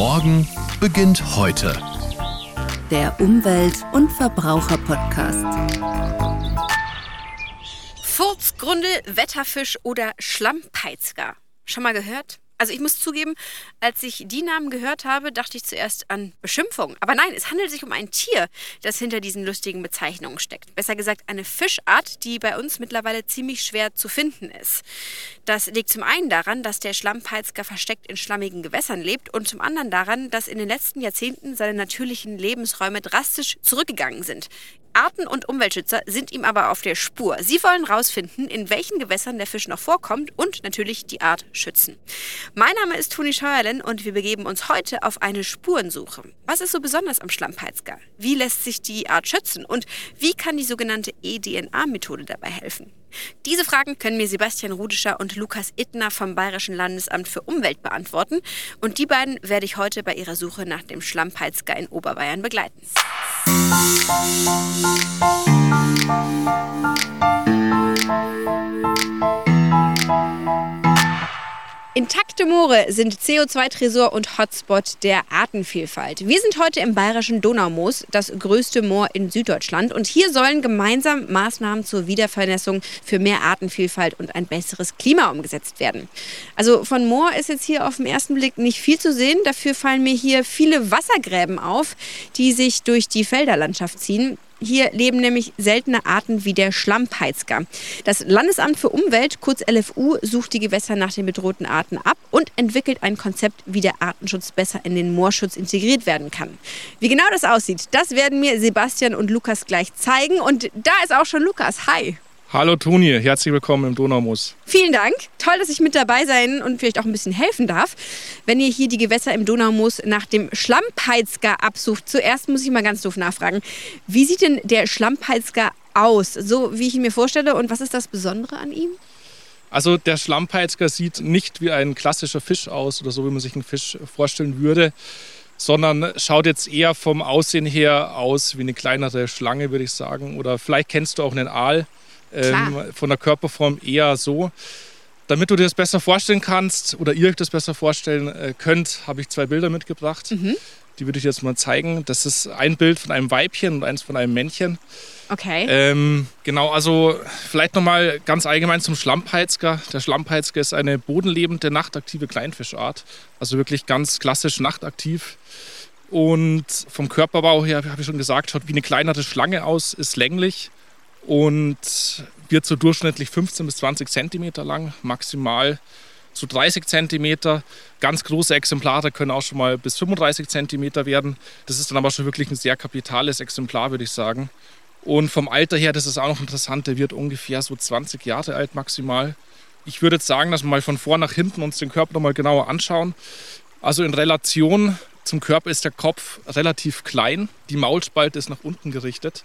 Morgen beginnt heute. Der Umwelt- und Verbraucher-Podcast. Furzgründe, Wetterfisch oder Schlammpeitzger. Schon mal gehört? Also ich muss zugeben, als ich die Namen gehört habe, dachte ich zuerst an Beschimpfung. Aber nein, es handelt sich um ein Tier, das hinter diesen lustigen Bezeichnungen steckt. Besser gesagt eine Fischart, die bei uns mittlerweile ziemlich schwer zu finden ist. Das liegt zum einen daran, dass der Schlammpeitzger versteckt in schlammigen Gewässern lebt und zum anderen daran, dass in den letzten Jahrzehnten seine natürlichen Lebensräume drastisch zurückgegangen sind. Arten- und Umweltschützer sind ihm aber auf der Spur. Sie wollen herausfinden, in welchen Gewässern der Fisch noch vorkommt und natürlich die Art schützen. Mein Name ist Toni Scheuerlen und wir begeben uns heute auf eine Spurensuche. Was ist so besonders am Schlammpeitzger? Wie lässt sich die Art schützen? Und wie kann die sogenannte eDNA-Methode dabei helfen? Diese Fragen können mir Sebastian Rudischer und Lukas Ittner vom Bayerischen Landesamt für Umwelt beantworten. Und die beiden werde ich heute bei ihrer Suche nach dem Schlammpeitzger in Oberbayern begleiten. Intakte Moore sind CO2-Tresor und Hotspot der Artenvielfalt. Wir sind heute im bayerischen Donaumoos, das größte Moor in Süddeutschland. Und hier sollen gemeinsam Maßnahmen zur Wiedervernässung für mehr Artenvielfalt und ein besseres Klima umgesetzt werden. Also von Moor ist jetzt hier auf den ersten Blick nicht viel zu sehen. Dafür fallen mir hier viele Wassergräben auf, die sich durch die Felderlandschaft ziehen. Hier leben nämlich seltene Arten wie der Schlammpeitzger. Das Landesamt für Umwelt, kurz LFU, sucht die Gewässer nach den bedrohten Arten ab und entwickelt ein Konzept, wie der Artenschutz besser in den Moorschutz integriert werden kann. Wie genau das aussieht, das werden mir Sebastian und Lukas gleich zeigen. Und da ist auch schon Lukas. Hi. Hallo Toni, herzlich willkommen im Donaumoos. Vielen Dank. Toll, dass ich mit dabei sein und vielleicht auch ein bisschen helfen darf, wenn ihr hier die Gewässer im Donaumoos nach dem Schlammpeitzger absucht. Zuerst muss ich mal ganz doof nachfragen. Wie sieht denn der Schlammpeitzger aus, so wie ich ihn mir vorstelle und was ist das Besondere an ihm? Also der Schlammpeitzger sieht nicht wie ein klassischer Fisch aus oder so, wie man sich einen Fisch vorstellen würde, sondern schaut jetzt eher vom Aussehen her aus wie eine kleinere Schlange, würde ich sagen. Oder vielleicht kennst du auch einen Aal ähm, von der Körperform eher so. Damit du dir das besser vorstellen kannst oder ihr euch das besser vorstellen äh, könnt, habe ich zwei Bilder mitgebracht. Mhm. Die würde ich jetzt mal zeigen. Das ist ein Bild von einem Weibchen und eins von einem Männchen. Okay. Ähm, genau, also vielleicht nochmal ganz allgemein zum Schlammpeitzger. Der Schlammpeitzger ist eine bodenlebende, nachtaktive Kleinfischart. Also wirklich ganz klassisch nachtaktiv. Und vom Körperbau her, habe ich schon gesagt, schaut wie eine kleinere Schlange aus, ist länglich und wird so durchschnittlich 15 bis 20 Zentimeter lang, maximal so 30 Zentimeter. Ganz große Exemplare können auch schon mal bis 35 Zentimeter werden. Das ist dann aber schon wirklich ein sehr kapitales Exemplar, würde ich sagen. Und vom Alter her, das ist auch noch interessant, der wird ungefähr so 20 Jahre alt maximal. Ich würde jetzt sagen, dass wir mal von vor nach hinten uns den Körper noch mal genauer anschauen. Also in Relation zum Körper ist der Kopf relativ klein, die Maulspalte ist nach unten gerichtet.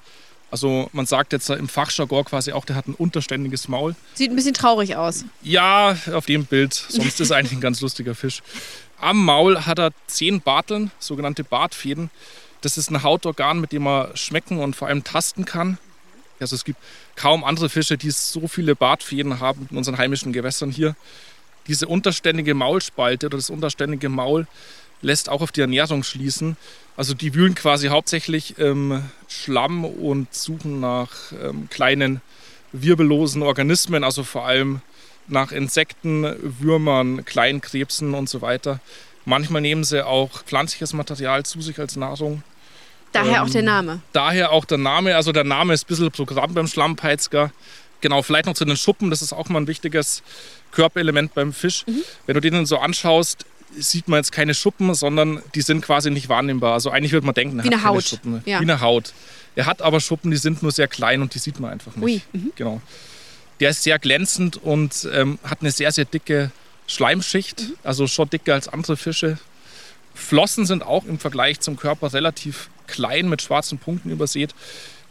Also man sagt jetzt im Fachjargon quasi auch, der hat ein unterständiges Maul. Sieht ein bisschen traurig aus. Ja, auf dem Bild. Sonst ist er eigentlich ein ganz lustiger Fisch. Am Maul hat er zehn Barteln, sogenannte Bartfäden. Das ist ein Hautorgan, mit dem man schmecken und vor allem tasten kann. Also es gibt kaum andere Fische, die so viele Bartfäden haben in unseren heimischen Gewässern hier. Diese unterständige Maulspalte oder das unterständige Maul lässt auch auf die Ernährung schließen. Also die wühlen quasi hauptsächlich im Schlamm und suchen nach ähm, kleinen wirbellosen Organismen, also vor allem nach Insekten, Würmern, Kleinkrebsen und so weiter. Manchmal nehmen sie auch pflanzliches Material zu sich als Nahrung. Daher ähm, auch der Name. Daher auch der Name. Also der Name ist ein bisschen Programm beim Schlammpeitzger. Genau, vielleicht noch zu den Schuppen. Das ist auch mal ein wichtiges Körperelement beim Fisch. Mhm. Wenn du den so anschaust, sieht man jetzt keine Schuppen, sondern die sind quasi nicht wahrnehmbar. Also eigentlich würde man denken, er Wie hat eine keine Haut. Schuppen. Ja. Wie eine Haut. Er hat aber Schuppen, die sind nur sehr klein und die sieht man einfach nicht. Mhm. Genau. Der ist sehr glänzend und ähm, hat eine sehr, sehr dicke Schleimschicht, mhm. also schon dicker als andere Fische. Flossen sind auch im Vergleich zum Körper relativ klein mit schwarzen Punkten übersät.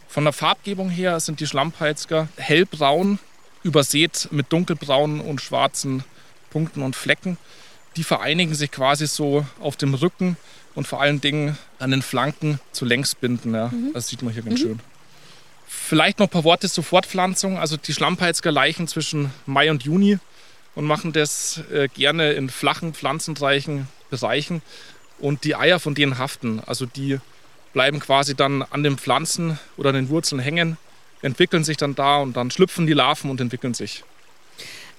Von der Farbgebung her sind die Schlammpeitzger hellbraun, übersät mit dunkelbraunen und schwarzen Punkten und Flecken die vereinigen sich quasi so auf dem Rücken und vor allen Dingen an den Flanken zu Längsbinden. Ja. Mhm. Das sieht man hier ganz mhm. schön. Vielleicht noch ein paar Worte zur Fortpflanzung. Also die Schlammpeitzger laichen zwischen Mai und Juni und machen das äh, gerne in flachen, pflanzenreichen Bereichen. und die Eier von denen haften. Also die bleiben quasi dann an den Pflanzen oder an den Wurzeln hängen, entwickeln sich dann da und dann schlüpfen die Larven und entwickeln sich.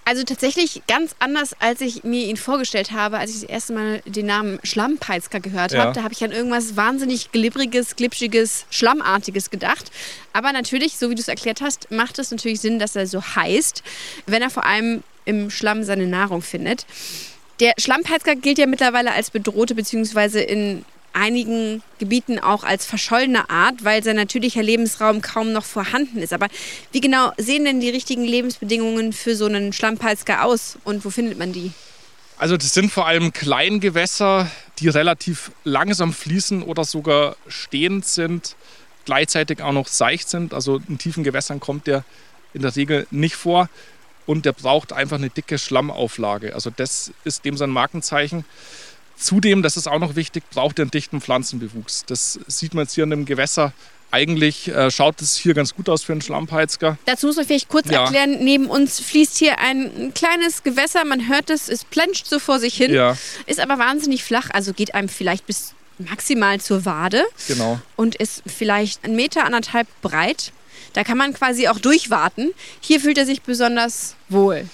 Also tatsächlich ganz anders, als ich mir ihn vorgestellt habe, als ich das erste Mal den Namen Schlammpeizker gehört Ja. habe. Da habe ich an irgendwas wahnsinnig glibbriges, glitschiges, schlammartiges gedacht. Aber natürlich, so wie du es erklärt hast, macht es natürlich Sinn, dass er so heißt, wenn er vor allem im Schlamm seine Nahrung findet. Der Schlammpeizker gilt ja mittlerweile als bedrohte beziehungsweise in einigen Gebieten auch als verschollene Art, weil sein natürlicher Lebensraum kaum noch vorhanden ist. Aber wie genau sehen denn die richtigen Lebensbedingungen für so einen Schlammpeizker aus und wo findet man die? Also das sind vor allem Kleingewässer, die relativ langsam fließen oder sogar stehend sind, gleichzeitig auch noch seicht sind. Also in tiefen Gewässern kommt der in der Regel nicht vor und der braucht einfach eine dicke Schlammauflage. Also das ist dem sein Markenzeichen. Zudem, das ist auch noch wichtig, braucht er einen dichten Pflanzenbewuchs. Das sieht man jetzt hier in dem Gewässer. Eigentlich äh, schaut es hier ganz gut aus für einen Schlammpeizger. Dazu muss man vielleicht kurz Ja. erklären, neben uns fließt hier ein kleines Gewässer, man hört es, es plenscht so vor sich hin, Ja, ist aber wahnsinnig flach, also geht einem vielleicht bis maximal zur Wade genau. und ist vielleicht ein Meter, anderthalb breit. Da kann man quasi auch durchwarten. Hier fühlt er sich besonders wohl.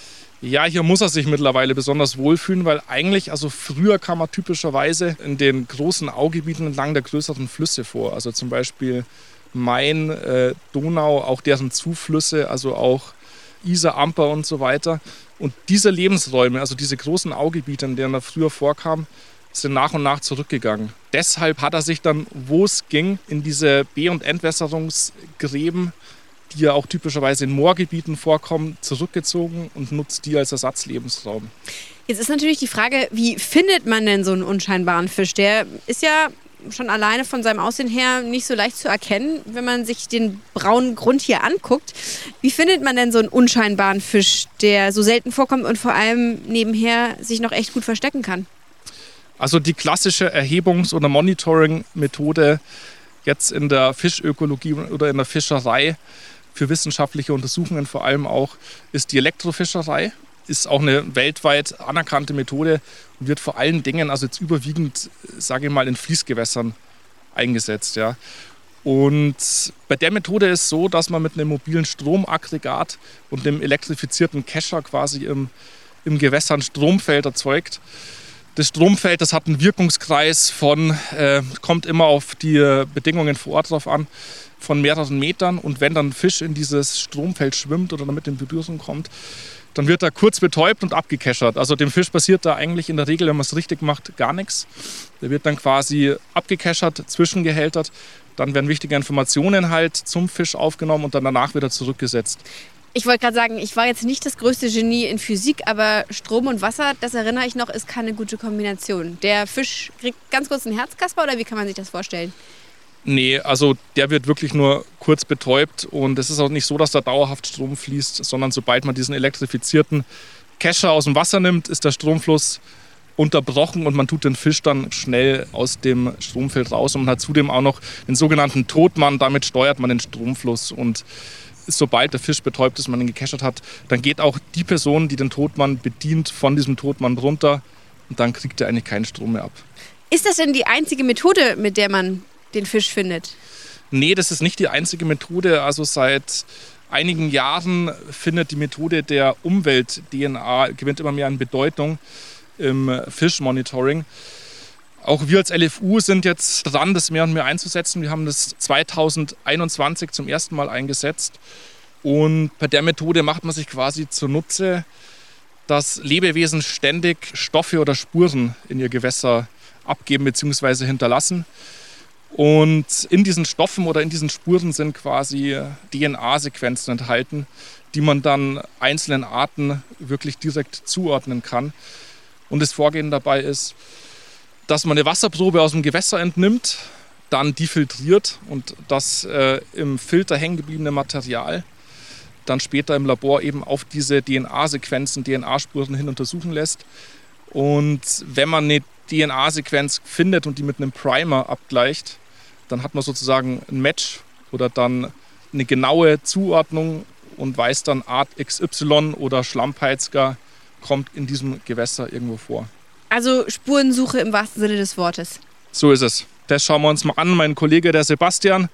Ja, hier muss er sich mittlerweile besonders wohlfühlen, weil eigentlich, also früher kam er typischerweise in den großen Augebieten entlang der größeren Flüsse vor. Also zum Beispiel Main, äh, Donau, auch deren Zuflüsse, also auch Isar, Amper und so weiter. Und diese Lebensräume, also diese großen Augebiete, in denen er früher vorkam, sind nach und nach zurückgegangen. Deshalb hat er sich dann, wo es ging, in diese Be- und Entwässerungsgräben die ja auch typischerweise in Moorgebieten vorkommen, zurückgezogen und nutzt die als Ersatzlebensraum. Jetzt ist natürlich die Frage, wie findet man denn so einen unscheinbaren Fisch? Der ist ja schon alleine von seinem Aussehen her nicht so leicht zu erkennen, wenn man sich den braunen Grund hier anguckt. Wie findet man denn so einen unscheinbaren Fisch, der so selten vorkommt und vor allem nebenher sich noch echt gut verstecken kann? Also die klassische Erhebungs- oder Monitoring-Methode jetzt in der Fischökologie oder in der Fischerei für wissenschaftliche Untersuchungen vor allem auch ist die Elektrofischerei. Ist auch eine weltweit anerkannte Methode und wird vor allen Dingen, also jetzt überwiegend, sage ich mal, in Fließgewässern eingesetzt. Ja. Und bei der Methode ist so, dass man mit einem mobilen Stromaggregat und einem elektrifizierten Kescher quasi im, im Gewässer ein Stromfeld erzeugt. Das Stromfeld, das hat einen Wirkungskreis von, äh, kommt immer auf die Bedingungen vor Ort drauf an, von mehreren Metern. Und wenn dann ein Fisch in dieses Stromfeld schwimmt oder damit in Berührung kommt, dann wird er kurz betäubt und abgekeschert. Also dem Fisch passiert da eigentlich in der Regel, wenn man es richtig macht, gar nichts. Der wird dann quasi abgekeschert, zwischengehältert. Dann werden wichtige Informationen halt zum Fisch aufgenommen und dann danach wieder zurückgesetzt. Ich wollte gerade sagen, ich war jetzt nicht das größte Genie in Physik, aber Strom und Wasser, das erinnere ich noch, ist keine gute Kombination. Der Fisch kriegt ganz kurz einen Herzkasper oder wie kann man sich das vorstellen? Nee, also der wird wirklich nur kurz betäubt und es ist auch nicht so, dass da dauerhaft Strom fließt, sondern sobald man diesen elektrifizierten Kescher aus dem Wasser nimmt, ist der Stromfluss unterbrochen und man tut den Fisch dann schnell aus dem Stromfeld raus und man hat zudem auch noch den sogenannten Totmann, damit steuert man den Stromfluss und sobald der Fisch betäubt ist, man ihn gekeschert hat, dann geht auch die Person, die den Totmann bedient, von diesem Totmann runter und dann kriegt er eigentlich keinen Strom mehr ab. Ist das denn die einzige Methode, mit der man den Fisch findet? Nee, das ist nicht die einzige Methode. Also seit einigen Jahren findet die Methode der Umwelt-DNA, gewinnt immer mehr an Bedeutung im Fischmonitoring. Auch wir als LFU sind jetzt dran, das mehr und mehr einzusetzen. Wir haben das 2021 zum ersten Mal eingesetzt. Und bei der Methode macht man sich quasi zunutze, dass Lebewesen ständig Stoffe oder Spuren in ihr Gewässer abgeben bzw. hinterlassen. Und in diesen Stoffen oder in diesen Spuren sind quasi DNA-Sequenzen enthalten, die man dann einzelnen Arten wirklich direkt zuordnen kann. Und das Vorgehen dabei ist, dass man eine Wasserprobe aus dem Gewässer entnimmt, dann die filtriert und das äh, im Filter hängen gebliebene Material dann später im Labor eben auf diese DNA-Sequenzen, DNA-Spuren hin untersuchen lässt. Und wenn man eine DNA-Sequenz findet und die mit einem Primer abgleicht, dann hat man sozusagen ein Match oder dann eine genaue Zuordnung und weiß dann Art XY oder Schlammpeizger kommt in diesem Gewässer irgendwo vor. Also Spurensuche im wahrsten Sinne des Wortes. So ist es. Das schauen wir uns mal an. Mein Kollege, der Sebastian,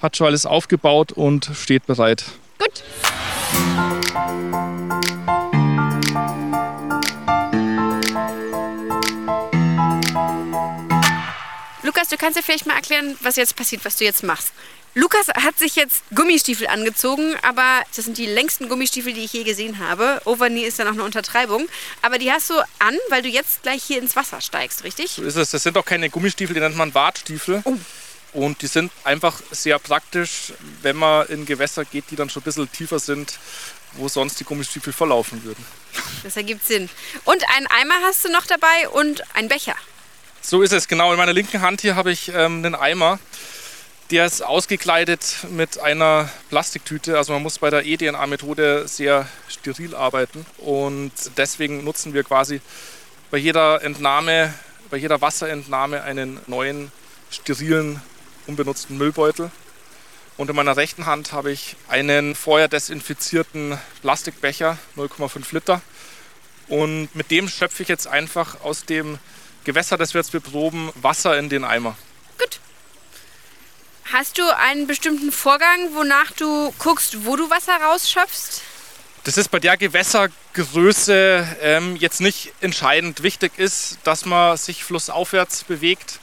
hat schon alles aufgebaut und steht bereit. Gut. Du kannst dir vielleicht mal erklären, was jetzt passiert, was du jetzt machst. Lukas hat sich jetzt Gummistiefel angezogen, aber das sind die längsten Gummistiefel, die ich je gesehen habe. Overknee ist dann auch eine Untertreibung. Aber die hast du an, weil du jetzt gleich hier ins Wasser steigst, richtig? So ist es. Das sind auch keine Gummistiefel, die nennt man Wartstiefel. Oh. Und die sind einfach sehr praktisch, wenn man in Gewässer geht, die dann schon ein bisschen tiefer sind, wo sonst die Gummistiefel verlaufen würden. Das ergibt Sinn. Und einen Eimer hast du noch dabei und einen Becher. So ist es, genau. In meiner linken Hand hier habe ich ähm, einen Eimer. Der ist ausgekleidet mit einer Plastiktüte. Also man muss bei der eDNA-Methode sehr steril arbeiten. Und deswegen nutzen wir quasi bei jeder Entnahme, bei jeder Wasserentnahme einen neuen, sterilen, unbenutzten Müllbeutel. Und in meiner rechten Hand habe ich einen vorher desinfizierten Plastikbecher, 0,5 Liter. Und mit dem schöpfe ich jetzt einfach aus dem Gewässer, das wir jetzt beproben, Wasser in den Eimer. Gut. Hast du einen bestimmten Vorgang, wonach du guckst, wo du Wasser rausschöpfst? Das ist bei der Gewässergröße ähm, jetzt nicht entscheidend. Wichtig ist, dass man sich flussaufwärts bewegt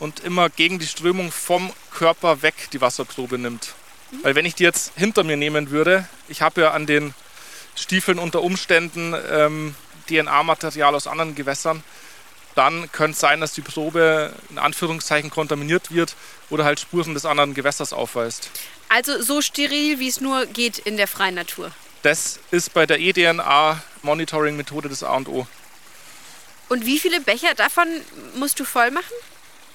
und immer gegen die Strömung vom Körper weg die Wasserprobe nimmt. Mhm. Weil wenn ich die jetzt hinter mir nehmen würde, ich habe ja an den Stiefeln unter Umständen ähm, DNA-Material aus anderen Gewässern, dann könnte es sein, dass die Probe in Anführungszeichen kontaminiert wird oder halt Spuren des anderen Gewässers aufweist. Also so steril, wie es nur geht in der freien Natur. Das ist bei der eDNA-Monitoring-Methode das A und O. Und wie viele Becher davon musst du voll machen?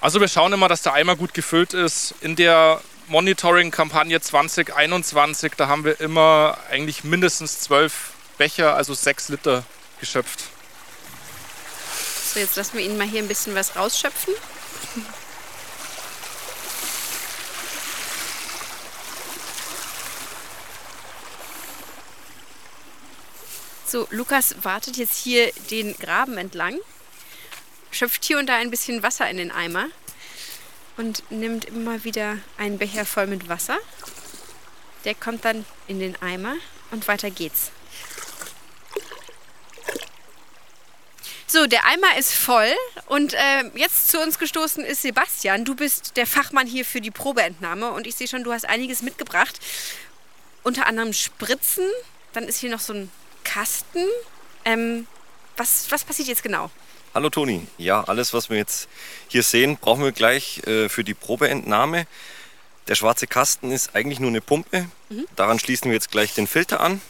Also wir schauen immer, dass der Eimer gut gefüllt ist. In der Monitoring-Kampagne 2021, da haben wir immer eigentlich mindestens zwölf Becher, also sechs Liter geschöpft. So, jetzt lassen wir ihn mal hier ein bisschen was rausschöpfen. So, Lukas wartet jetzt hier den Graben entlang, schöpft hier und da ein bisschen Wasser in den Eimer und nimmt immer wieder einen Becher voll mit Wasser. Der kommt dann in den Eimer und weiter geht's. So, der Eimer ist voll und äh, jetzt zu uns gestoßen ist Sebastian. Du bist der Fachmann hier für die Probeentnahme und ich sehe schon, du hast einiges mitgebracht. Unter anderem Spritzen, dann ist hier noch so ein Kasten. Ähm, was, was passiert jetzt genau? Hallo Toni. Ja, alles, was wir jetzt hier sehen, brauchen wir gleich äh, für die Probeentnahme. Der schwarze Kasten ist eigentlich nur eine Pumpe. Mhm. Daran schließen wir jetzt gleich den Filter an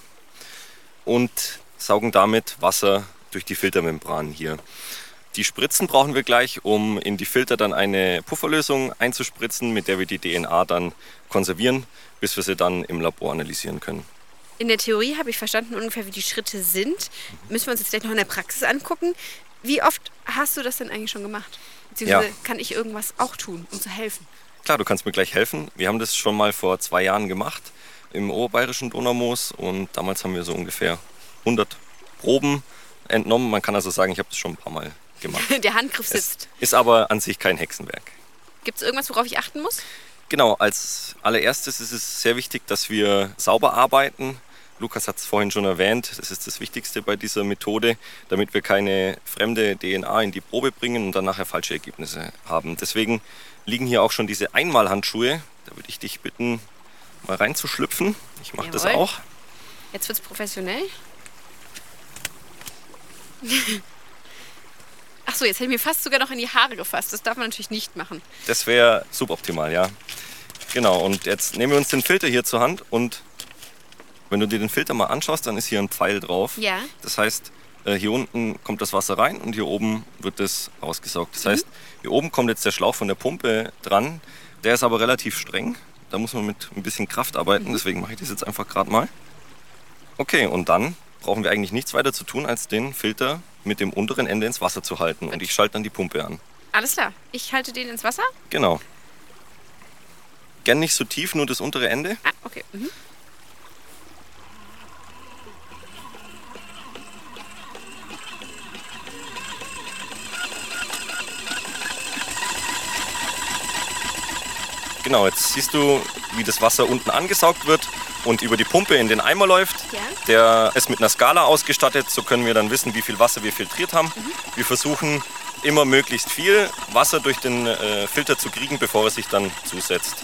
und saugen damit Wasser durch die Filtermembran hier. Die Spritzen brauchen wir gleich, um in die Filter dann eine Pufferlösung einzuspritzen, mit der wir die DNA dann konservieren, bis wir sie dann im Labor analysieren können. In der Theorie habe ich verstanden ungefähr, wie die Schritte sind. Müssen wir uns jetzt gleich noch in der Praxis angucken. Wie oft hast du das denn eigentlich schon gemacht? Beziehungsweise ja. kann ich irgendwas auch tun, um zu helfen? Klar, du kannst mir gleich helfen. Wir haben das schon mal vor zwei Jahren gemacht im oberbayerischen Donaumoos und damals haben wir so ungefähr 100 Proben entnommen. Man kann also sagen, ich habe das schon ein paar Mal gemacht. Der Handgriff sitzt. Es ist aber an sich kein Hexenwerk. Gibt es irgendwas, worauf ich achten muss? Genau, als allererstes ist es sehr wichtig, dass wir sauber arbeiten. Lukas hat es vorhin schon erwähnt, das ist das Wichtigste bei dieser Methode, damit wir keine fremde DNA in die Probe bringen und dann nachher falsche Ergebnisse haben. Deswegen liegen hier auch schon diese Einmalhandschuhe. Da würde ich dich bitten, mal reinzuschlüpfen. Ich mache das auch. Jetzt wird es professionell. Ach so, jetzt hätte ich mir fast sogar noch in die Haare gefasst. Das darf man natürlich nicht machen. Das wäre suboptimal, ja. Genau, und jetzt nehmen wir uns den Filter hier zur Hand und wenn du dir den Filter mal anschaust, dann ist hier ein Pfeil drauf. Ja. Das heißt, äh, hier unten kommt das Wasser rein und hier oben wird es rausgesaugt. Das mhm. heißt, hier oben kommt jetzt der Schlauch von der Pumpe dran. Der ist aber relativ streng. Da muss man mit ein bisschen Kraft arbeiten. Mhm. Deswegen mache ich das jetzt einfach gerade mal. Okay, und dann brauchen wir eigentlich nichts weiter zu tun, als den Filter mit dem unteren Ende ins Wasser zu halten. Und ich schalte dann die Pumpe an. Alles klar. Ich halte den ins Wasser? Genau. Gern nicht so tief, nur das untere Ende. Ah, okay. Mhm. Genau, jetzt siehst du, wie das Wasser unten angesaugt wird und über die Pumpe in den Eimer läuft. Ja. Der ist mit einer Skala ausgestattet, so können wir dann wissen, wie viel Wasser wir filtriert haben. Wir versuchen immer möglichst viel Wasser durch den äh, Filter zu kriegen, bevor er sich dann zusetzt.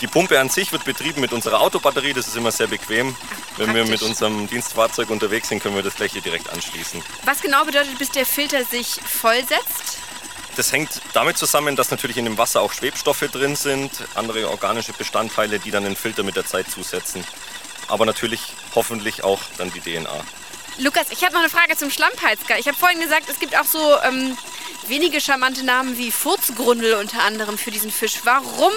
Die Pumpe an sich wird betrieben mit unserer Autobatterie, das ist immer sehr bequem. Wenn wir mit unserem Dienstfahrzeug unterwegs sind, können wir das gleich hier direkt anschließen. Was genau bedeutet, bis der Filter sich vollsetzt? Das hängt damit zusammen, dass natürlich in dem Wasser auch Schwebstoffe drin sind, andere organische Bestandteile, die dann den Filter mit der Zeit zusetzen. Aber natürlich hoffentlich auch dann die DNA. Lukas, ich habe noch eine Frage zum Schlammpeitzger. Ich habe vorhin gesagt, es gibt auch so ähm, wenige charmante Namen wie Furzgrundel unter anderem für diesen Fisch. Warum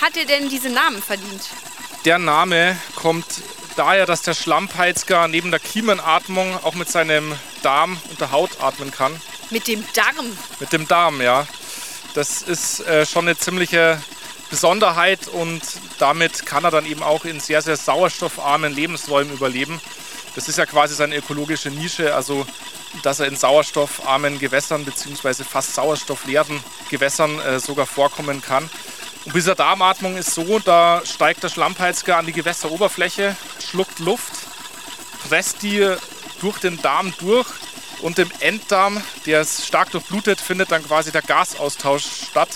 hat er denn diese Namen verdient? Der Name kommt daher, dass der Schlammpeitzger neben der Kiemenatmung auch mit seinem Darm und der Haut atmen kann. Mit dem Darm. Mit dem Darm, ja. Das ist äh, schon eine ziemliche Besonderheit und damit kann er dann eben auch in sehr, sehr sauerstoffarmen Lebensräumen überleben. Das ist ja quasi seine ökologische Nische, also dass er in sauerstoffarmen Gewässern bzw. fast sauerstoffleeren Gewässern äh, sogar vorkommen kann. Und dieser Darmatmung ist so, da steigt der Schlammpeitzger an die Gewässeroberfläche, schluckt Luft, presst die durch den Darm durch und im Enddarm, der ist stark durchblutet, findet dann quasi der Gasaustausch statt.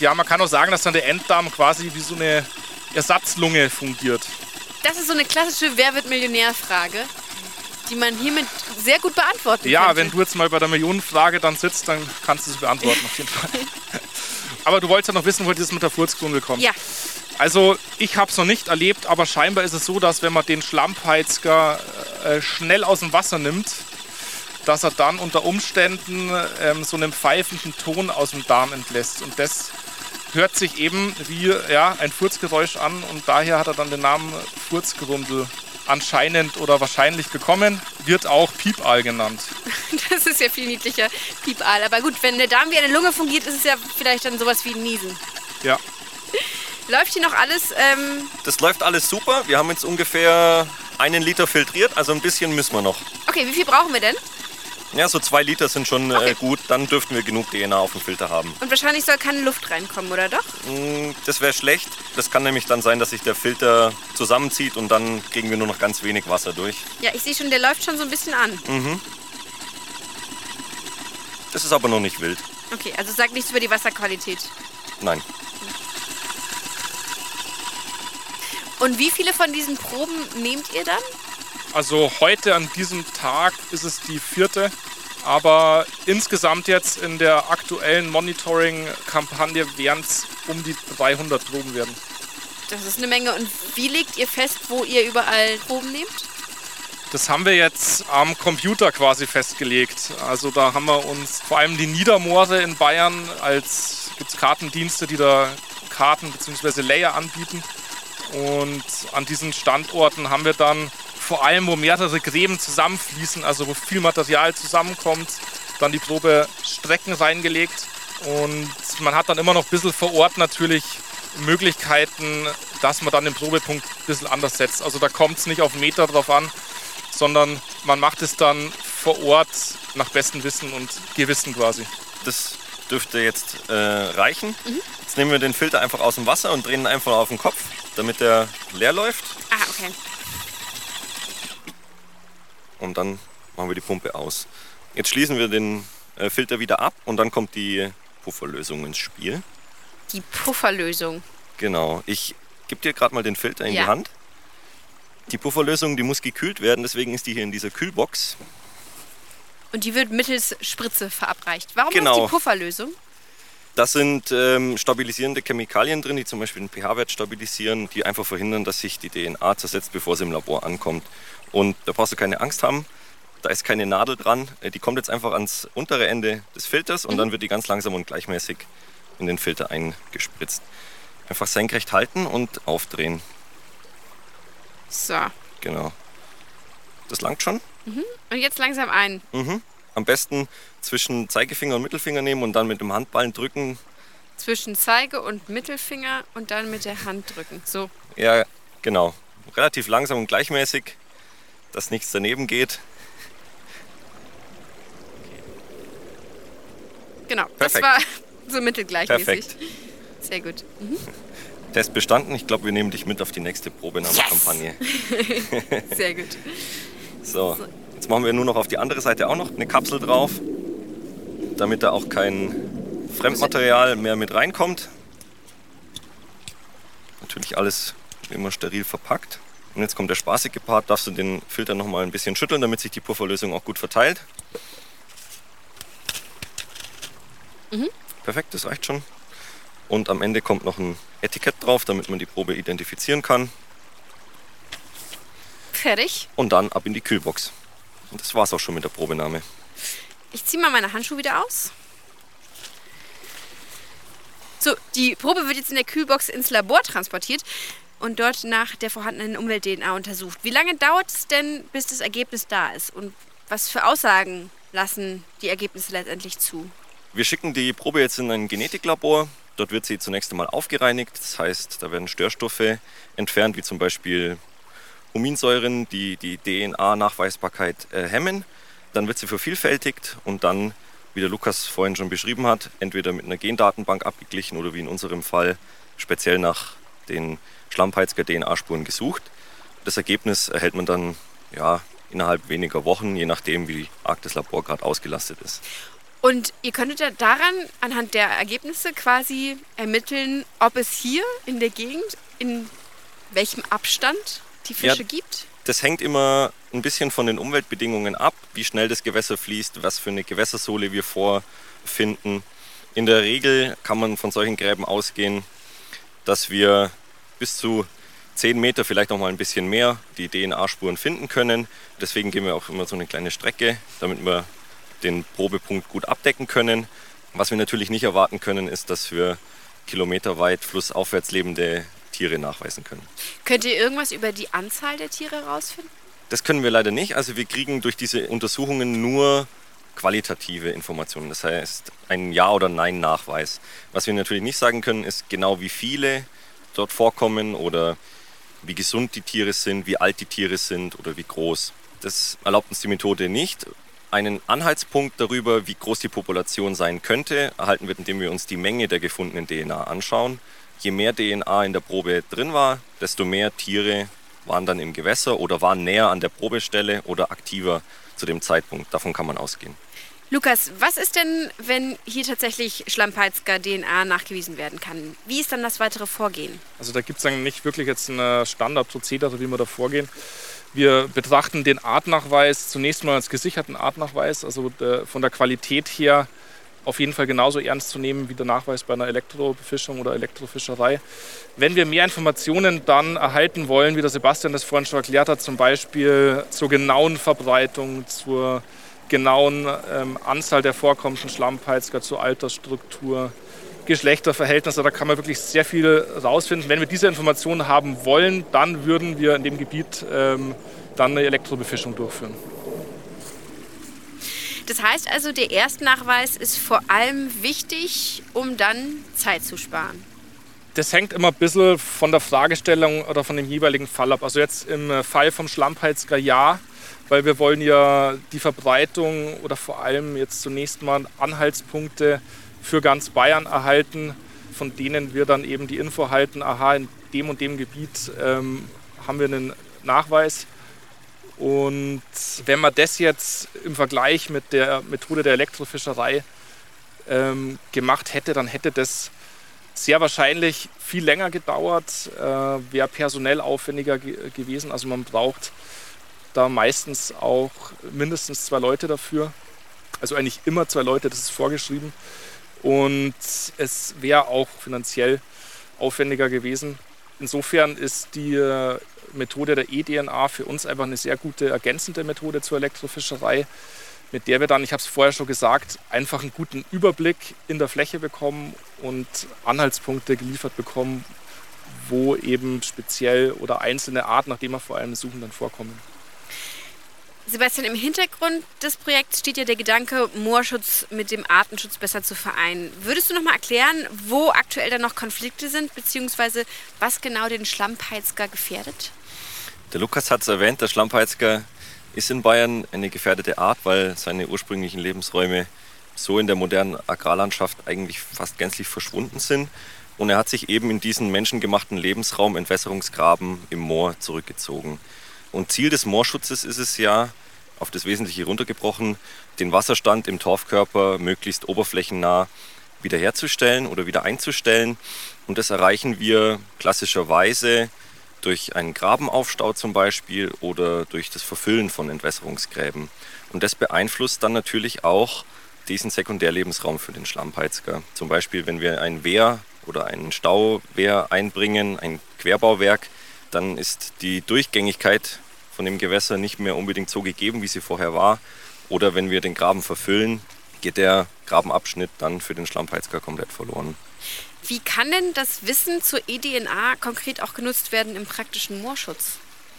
Ja, man kann auch sagen, dass dann der Enddarm quasi wie so eine Ersatzlunge fungiert. Das ist so eine klassische Wer wird Millionär-Frage, die man hiermit sehr gut beantworten Ja, könnte. wenn du jetzt mal bei der Millionenfrage dann sitzt, dann kannst du es beantworten auf jeden Fall. Aber du wolltest ja noch wissen, wo das mit der Furzgrundel kommt. Ja, Also ich habe es noch nicht erlebt, aber scheinbar ist es so, dass wenn man den Schlammpeitzger äh, schnell aus dem Wasser nimmt, dass er dann unter Umständen ähm, so einen pfeifenden Ton aus dem Darm entlässt. Und das hört sich eben wie ja, ein Furzgeräusch an und daher hat er dann den Namen Furzgrundel anscheinend oder wahrscheinlich bekommen. Wird auch Piepal genannt. das ist ja viel niedlicher. Piepal. Aber gut, wenn der Darm wie eine Lunge fungiert, ist es ja vielleicht dann sowas wie ein Niesen. Ja. Läuft hier noch alles? Ähm, Das läuft alles super. Wir haben jetzt ungefähr einen Liter filtriert, also ein bisschen müssen wir noch. okay, wie viel brauchen wir denn? Ja, so zwei Liter sind schon Okay. äh, gut. Dann dürften wir genug DNA auf dem Filter haben. Und wahrscheinlich soll keine Luft reinkommen, oder doch? Mm, Das wäre schlecht. Das kann nämlich dann sein, dass sich der Filter zusammenzieht und dann kriegen wir nur noch ganz wenig Wasser durch. Ja, ich sehe schon, der läuft schon so ein bisschen an. Das ist aber noch nicht wild. Okay, also sag nichts über die Wasserqualität. Nein. Und wie viele von diesen Proben nehmt ihr dann? Also heute an diesem Tag ist es die vierte. Aber insgesamt jetzt in der aktuellen Monitoring-Kampagne werden es um die 300 Proben werden. Das ist eine Menge. Und wie legt ihr fest, wo ihr überall Proben nehmt? Das haben wir jetzt am Computer quasi festgelegt. Also da haben wir uns vor allem die Niedermoore in Bayern als gibt es Kartendienste, die da Karten bzw. Layer anbieten. Und an diesen Standorten haben wir dann vor allem, wo mehrere Gräben zusammenfließen, also wo viel Material zusammenkommt, dann die Probestrecken reingelegt. Und man hat dann immer noch ein bisschen vor Ort natürlich Möglichkeiten, dass man dann den Probepunkt ein bisschen anders setzt. Also da kommt es nicht auf Meter drauf an, sondern man macht es dann vor Ort nach bestem Wissen und Gewissen quasi. Das dürfte jetzt äh, reichen. Jetzt nehmen wir den Filter einfach aus dem Wasser und drehen ihn einfach auf den Kopf, damit der leer läuft. Ah, okay. Und dann machen wir die Pumpe aus. Jetzt schließen wir den äh, Filter wieder ab und dann kommt die Pufferlösung ins Spiel. Die Pufferlösung. Genau. Ich gebe dir gerade mal den Filter in Ja. die Hand. Die Pufferlösung, die muss gekühlt werden, deswegen ist die hier in dieser Kühlbox. Und die wird mittels Spritze verabreicht. Warum Genau. ist die Pufferlösung? Da sind ähm, stabilisierende Chemikalien drin, die zum Beispiel den pH-Wert stabilisieren, die einfach verhindern, dass sich die DNA zersetzt, bevor sie im Labor ankommt. Und da brauchst du keine Angst haben. Da ist keine Nadel dran. Äh, Die kommt jetzt einfach ans untere Ende des Filters und dann wird die ganz langsam und gleichmäßig in den Filter eingespritzt. Einfach senkrecht halten und aufdrehen. So. Genau. Das langt schon. Und jetzt langsam ein. Mhm. Am besten zwischen Zeigefinger und Mittelfinger nehmen und dann mit dem Handballen drücken. Zwischen Zeige und Mittelfinger und dann mit der Hand drücken. So. Ja, genau. Relativ langsam und gleichmäßig, dass nichts daneben geht. Genau. Perfekt. Das war so mittelgleichmäßig. Perfekt. Sehr gut. Mhm. Test bestanden. Ich glaube, wir nehmen dich mit auf die nächste Probenahmekampagne. Sehr gut. So, jetzt machen wir nur noch auf die andere Seite auch noch eine Kapsel drauf, damit da auch kein Fremdmaterial mehr mit reinkommt. Natürlich alles immer steril verpackt. Und jetzt kommt der spaßige Part, darfst du den Filter noch mal ein bisschen schütteln, damit sich die Pufferlösung auch gut verteilt. Perfekt, das reicht schon. Und am Ende kommt noch ein Etikett drauf, damit man die Probe identifizieren kann. Fertig. Und dann ab in die Kühlbox. Und das war's auch schon mit der Probenahme. Ich ziehe mal meine Handschuhe wieder aus. So, die Probe wird jetzt in der Kühlbox ins Labor transportiert und dort nach der vorhandenen Umwelt-DNA untersucht. Wie lange dauert es denn, bis das Ergebnis da ist? Und was für Aussagen lassen die Ergebnisse letztendlich zu? Wir schicken die Probe jetzt in ein Genetiklabor. Dort wird sie zunächst einmal aufgereinigt. Das heißt, da werden Störstoffe entfernt, wie zum Beispiel Huminsäuren, die die DNA-Nachweisbarkeit äh, hemmen. Dann wird sie vervielfältigt und dann, wie der Lukas vorhin schon beschrieben hat, entweder mit einer Gendatenbank abgeglichen oder wie in unserem Fall speziell nach den Schlammpeitzger DNA-Spuren gesucht. Das Ergebnis erhält man dann ja, innerhalb weniger Wochen, je nachdem, wie arg das Labor gerade ausgelastet ist. Und ihr könntet ja daran, anhand der Ergebnisse quasi ermitteln, ob es hier in der Gegend, in welchem Abstand die Fische Ja. gibt. Das hängt immer ein bisschen von den Umweltbedingungen ab, wie schnell das Gewässer fließt, was für eine Gewässersohle wir vorfinden. In der Regel kann man von solchen Gräben ausgehen, dass wir bis zu 10 Meter, vielleicht noch mal ein bisschen mehr, die DNA-Spuren finden können. Deswegen gehen wir auch immer so eine kleine Strecke, damit wir den Probepunkt gut abdecken können. Was wir natürlich nicht erwarten können, ist, dass wir kilometerweit flussaufwärts lebende Tiere nachweisen können. Könnt ihr irgendwas über die Anzahl der Tiere herausfinden? Das können wir leider nicht. Also wir kriegen durch diese Untersuchungen nur qualitative Informationen. Das heißt, ein Ja- oder Nein-Nachweis. Was wir natürlich nicht sagen können, ist genau wie viele dort vorkommen oder wie gesund die Tiere sind, wie alt die Tiere sind oder wie groß. Das erlaubt uns die Methode nicht. Einen Anhaltspunkt darüber, wie groß die Population sein könnte, erhalten wir, indem wir uns die Menge der gefundenen DNA anschauen. Je mehr DNA in der Probe drin war, desto mehr Tiere waren dann im Gewässer oder waren näher an der Probestelle oder aktiver zu dem Zeitpunkt. Davon kann man ausgehen. Lukas, was ist denn, wenn hier tatsächlich Schlammpeitzger DNA nachgewiesen werden kann? Wie ist dann das weitere Vorgehen? Also da gibt es dann nicht wirklich jetzt ein Standardprozedere, wie wir da vorgehen. Wir betrachten den Artnachweis zunächst mal als gesicherten Artnachweis, also von der Qualität her auf jeden Fall genauso ernst zu nehmen wie der Nachweis bei einer Elektrobefischung oder Elektrofischerei. Wenn wir mehr Informationen dann erhalten wollen, wie der Sebastian das vorhin schon erklärt hat, zum Beispiel zur genauen Verbreitung, zur genauen ähm, Anzahl der vorkommenden Schlammpeitzger, zur Altersstruktur, Geschlechterverhältnisse, da kann man wirklich sehr viel rausfinden. Wenn wir diese Informationen haben wollen, dann würden wir in dem Gebiet ähm, dann eine Elektrobefischung durchführen. Das heißt also, der Erstnachweis ist vor allem wichtig, um dann Zeit zu sparen. Das hängt immer ein bisschen von der Fragestellung oder von dem jeweiligen Fall ab. Also jetzt im äh, Fall vom Schlammpeitzger ja, weil wir wollen ja die Verbreitung oder vor allem jetzt zunächst mal Anhaltspunkte für ganz Bayern erhalten, von denen wir dann eben die Info halten, aha, in dem und dem Gebiet ähm, haben wir einen Nachweis. Und wenn man das jetzt im Vergleich mit der Methode der Elektrofischerei ähm, gemacht hätte, dann hätte das sehr wahrscheinlich viel länger gedauert, äh, wäre personell aufwendiger ge gewesen. Also man braucht da meistens auch mindestens zwei Leute dafür. Also eigentlich immer zwei Leute, das ist vorgeschrieben. Und es wäre auch finanziell aufwendiger gewesen. Insofern ist die äh, Methode der eDNA für uns einfach eine sehr gute ergänzende Methode zur Elektrofischerei, mit der wir dann, ich habe es vorher schon gesagt, einfach einen guten Überblick in der Fläche bekommen und Anhaltspunkte geliefert bekommen, wo eben speziell oder einzelne Arten, nach denen wir vor allem suchen, dann vorkommen. Sebastian, im Hintergrund des Projekts steht ja der Gedanke, Moorschutz mit dem Artenschutz besser zu vereinen. Würdest du noch mal erklären, wo aktuell da noch Konflikte sind, beziehungsweise was genau den Schlammpeitzger gefährdet? Der Lukas hat es erwähnt, der Schlammpeitzger ist in Bayern eine gefährdete Art, weil seine ursprünglichen Lebensräume so in der modernen Agrarlandschaft eigentlich fast gänzlich verschwunden sind. und er hat sich eben in diesen menschengemachten Lebensraum Entwässerungsgraben im Moor zurückgezogen. Und Ziel des Moorschutzes ist es ja, auf das Wesentliche runtergebrochen, den Wasserstand im Torfkörper möglichst oberflächennah wiederherzustellen oder wieder einzustellen. Und das erreichen wir klassischerweise durch einen Grabenaufstau zum Beispiel oder durch das Verfüllen von Entwässerungsgräben. Und das beeinflusst dann natürlich auch diesen Sekundärlebensraum für den Schlammpeitzger. Zum Beispiel, wenn wir ein Wehr oder einen Stauwehr einbringen, ein Querbauwerk, dann ist die Durchgängigkeit von dem Gewässer nicht mehr unbedingt so gegeben, wie sie vorher war. Oder wenn wir den Graben verfüllen, geht der Grabenabschnitt dann für den Schlammpeitzger komplett verloren. Wie kann denn das Wissen zur eDNA konkret auch genutzt werden im praktischen Moorschutz?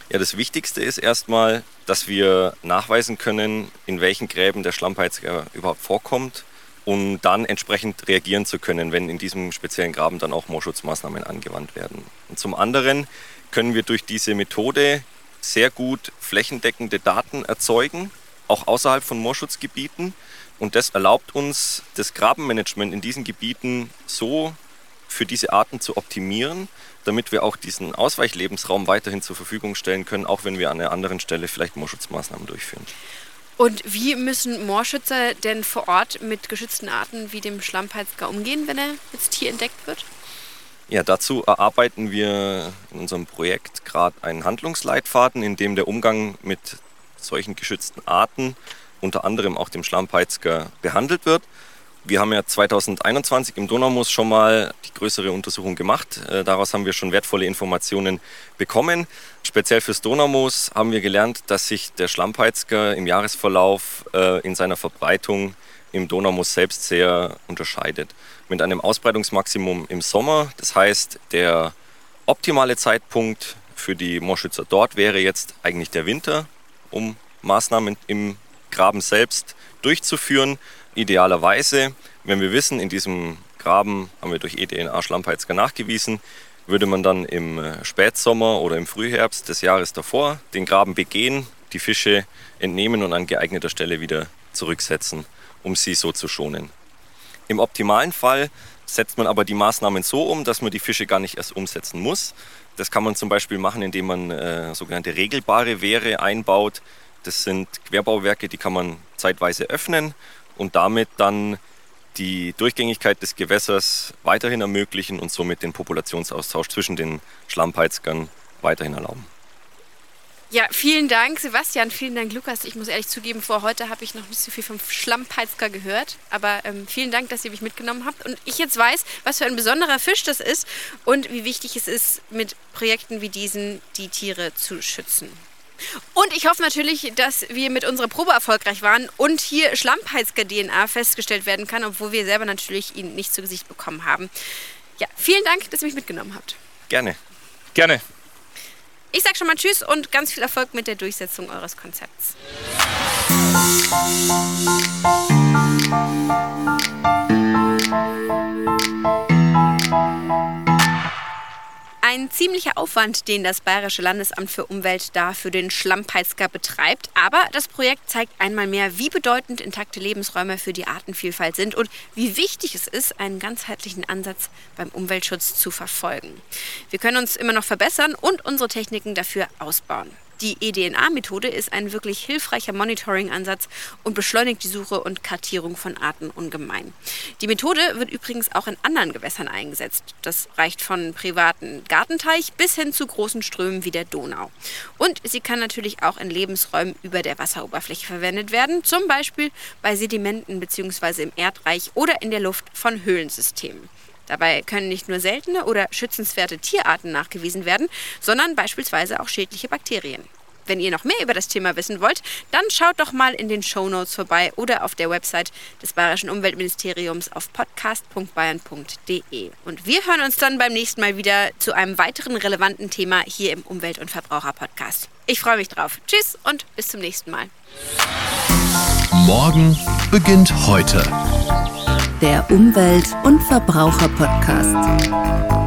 Ja, das Wichtigste ist erstmal, dass wir nachweisen können, in welchen Gräben der Schlammpeitzger überhaupt vorkommt, um dann entsprechend reagieren zu können, wenn in diesem speziellen Graben dann auch Moorschutzmaßnahmen angewandt werden. Und zum anderen können wir durch diese Methode sehr gut flächendeckende Daten erzeugen, auch außerhalb von Moorschutzgebieten. Und das erlaubt uns, das Grabenmanagement in diesen Gebieten so für diese Arten zu optimieren, damit wir auch diesen Ausweichlebensraum weiterhin zur Verfügung stellen können, auch wenn wir an einer anderen Stelle vielleicht Moorschutzmaßnahmen durchführen. Und wie müssen Moorschützer denn vor Ort mit geschützten Arten wie dem Schlammpeitzger umgehen, wenn er jetzt hier entdeckt wird? Ja, dazu erarbeiten wir in unserem Projekt gerade einen Handlungsleitfaden, in dem der Umgang mit solchen geschützten Arten, unter anderem auch dem Schlammpeitzger, behandelt wird. Wir haben ja 2021 im Donaumoos schon mal die größere Untersuchung gemacht. Äh, daraus haben wir schon wertvolle Informationen bekommen. Speziell fürs Donaumoos haben wir gelernt, dass sich der Schlammpeitzger im Jahresverlauf äh, in seiner Verbreitung im Donaumoos selbst sehr unterscheidet. Mit einem Ausbreitungsmaximum im Sommer, das heißt, der optimale Zeitpunkt für die Moorschützer dort wäre jetzt eigentlich der Winter, um Maßnahmen im Graben selbst durchzuführen. Idealerweise, wenn wir wissen, in diesem Graben haben wir durch eDNA Schlammpeitzger nachgewiesen, würde man dann im äh, Spätsommer oder im Frühherbst des Jahres davor den Graben begehen, die Fische entnehmen und an geeigneter Stelle wieder zurücksetzen, um sie so zu schonen. Im optimalen Fall setzt man aber die Maßnahmen so um, dass man die Fische gar nicht erst umsetzen muss. Das kann man zum Beispiel machen, indem man äh, sogenannte regelbare Wehre einbaut. Das sind Querbauwerke, die kann man zeitweise öffnen und damit dann die Durchgängigkeit des Gewässers weiterhin ermöglichen und somit den Populationsaustausch zwischen den Schlammpeitzgern weiterhin erlauben. Ja, vielen Dank, Sebastian. Vielen Dank, Lukas. Ich muss ehrlich zugeben, vor heute habe ich noch nicht so viel vom Schlammpeitzger gehört. Aber ähm, vielen Dank, dass ihr mich mitgenommen habt. Und ich jetzt weiß, was für ein besonderer Fisch das ist und wie wichtig es ist, mit Projekten wie diesen die Tiere zu schützen. Und ich hoffe natürlich, dass wir mit unserer Probe erfolgreich waren und hier Schlammpeitzger-DNA festgestellt werden kann, obwohl wir selber natürlich ihn nicht zu Gesicht bekommen haben. Ja, vielen Dank, dass ihr mich mitgenommen habt. Gerne. Gerne. Ich sage schon mal Tschüss und ganz viel Erfolg mit der Durchsetzung eures Konzepts. Ein ziemlicher Aufwand, den das Bayerische Landesamt für Umwelt da für den Schlammpeitzger betreibt. Aber das Projekt zeigt einmal mehr, wie bedeutend intakte Lebensräume für die Artenvielfalt sind und wie wichtig es ist, einen ganzheitlichen Ansatz beim Umweltschutz zu verfolgen. Wir können uns immer noch verbessern und unsere Techniken dafür ausbauen. Die eDNA-Methode ist ein wirklich hilfreicher Monitoring-Ansatz und beschleunigt die Suche und Kartierung von Arten ungemein. Die Methode wird übrigens auch in anderen Gewässern eingesetzt. Das reicht von privaten Gartenteich bis hin zu großen Strömen wie der Donau. Und sie kann natürlich auch in Lebensräumen über der Wasseroberfläche verwendet werden, zum Beispiel bei Sedimenten bzw. im Erdreich oder in der Luft von Höhlensystemen. Dabei können nicht nur seltene oder schützenswerte Tierarten nachgewiesen werden, sondern beispielsweise auch schädliche Bakterien. Wenn ihr noch mehr über das Thema wissen wollt, dann schaut doch mal in den Show Notes vorbei oder auf der Website des Bayerischen Umweltministeriums auf podcast.bayern.de. Und wir hören uns dann beim nächsten Mal wieder zu einem weiteren relevanten Thema hier im Umwelt- und Verbraucher-Podcast. Ich freue mich drauf. Tschüss und bis zum nächsten Mal. Morgen beginnt heute der Umwelt- und Verbraucher-Podcast.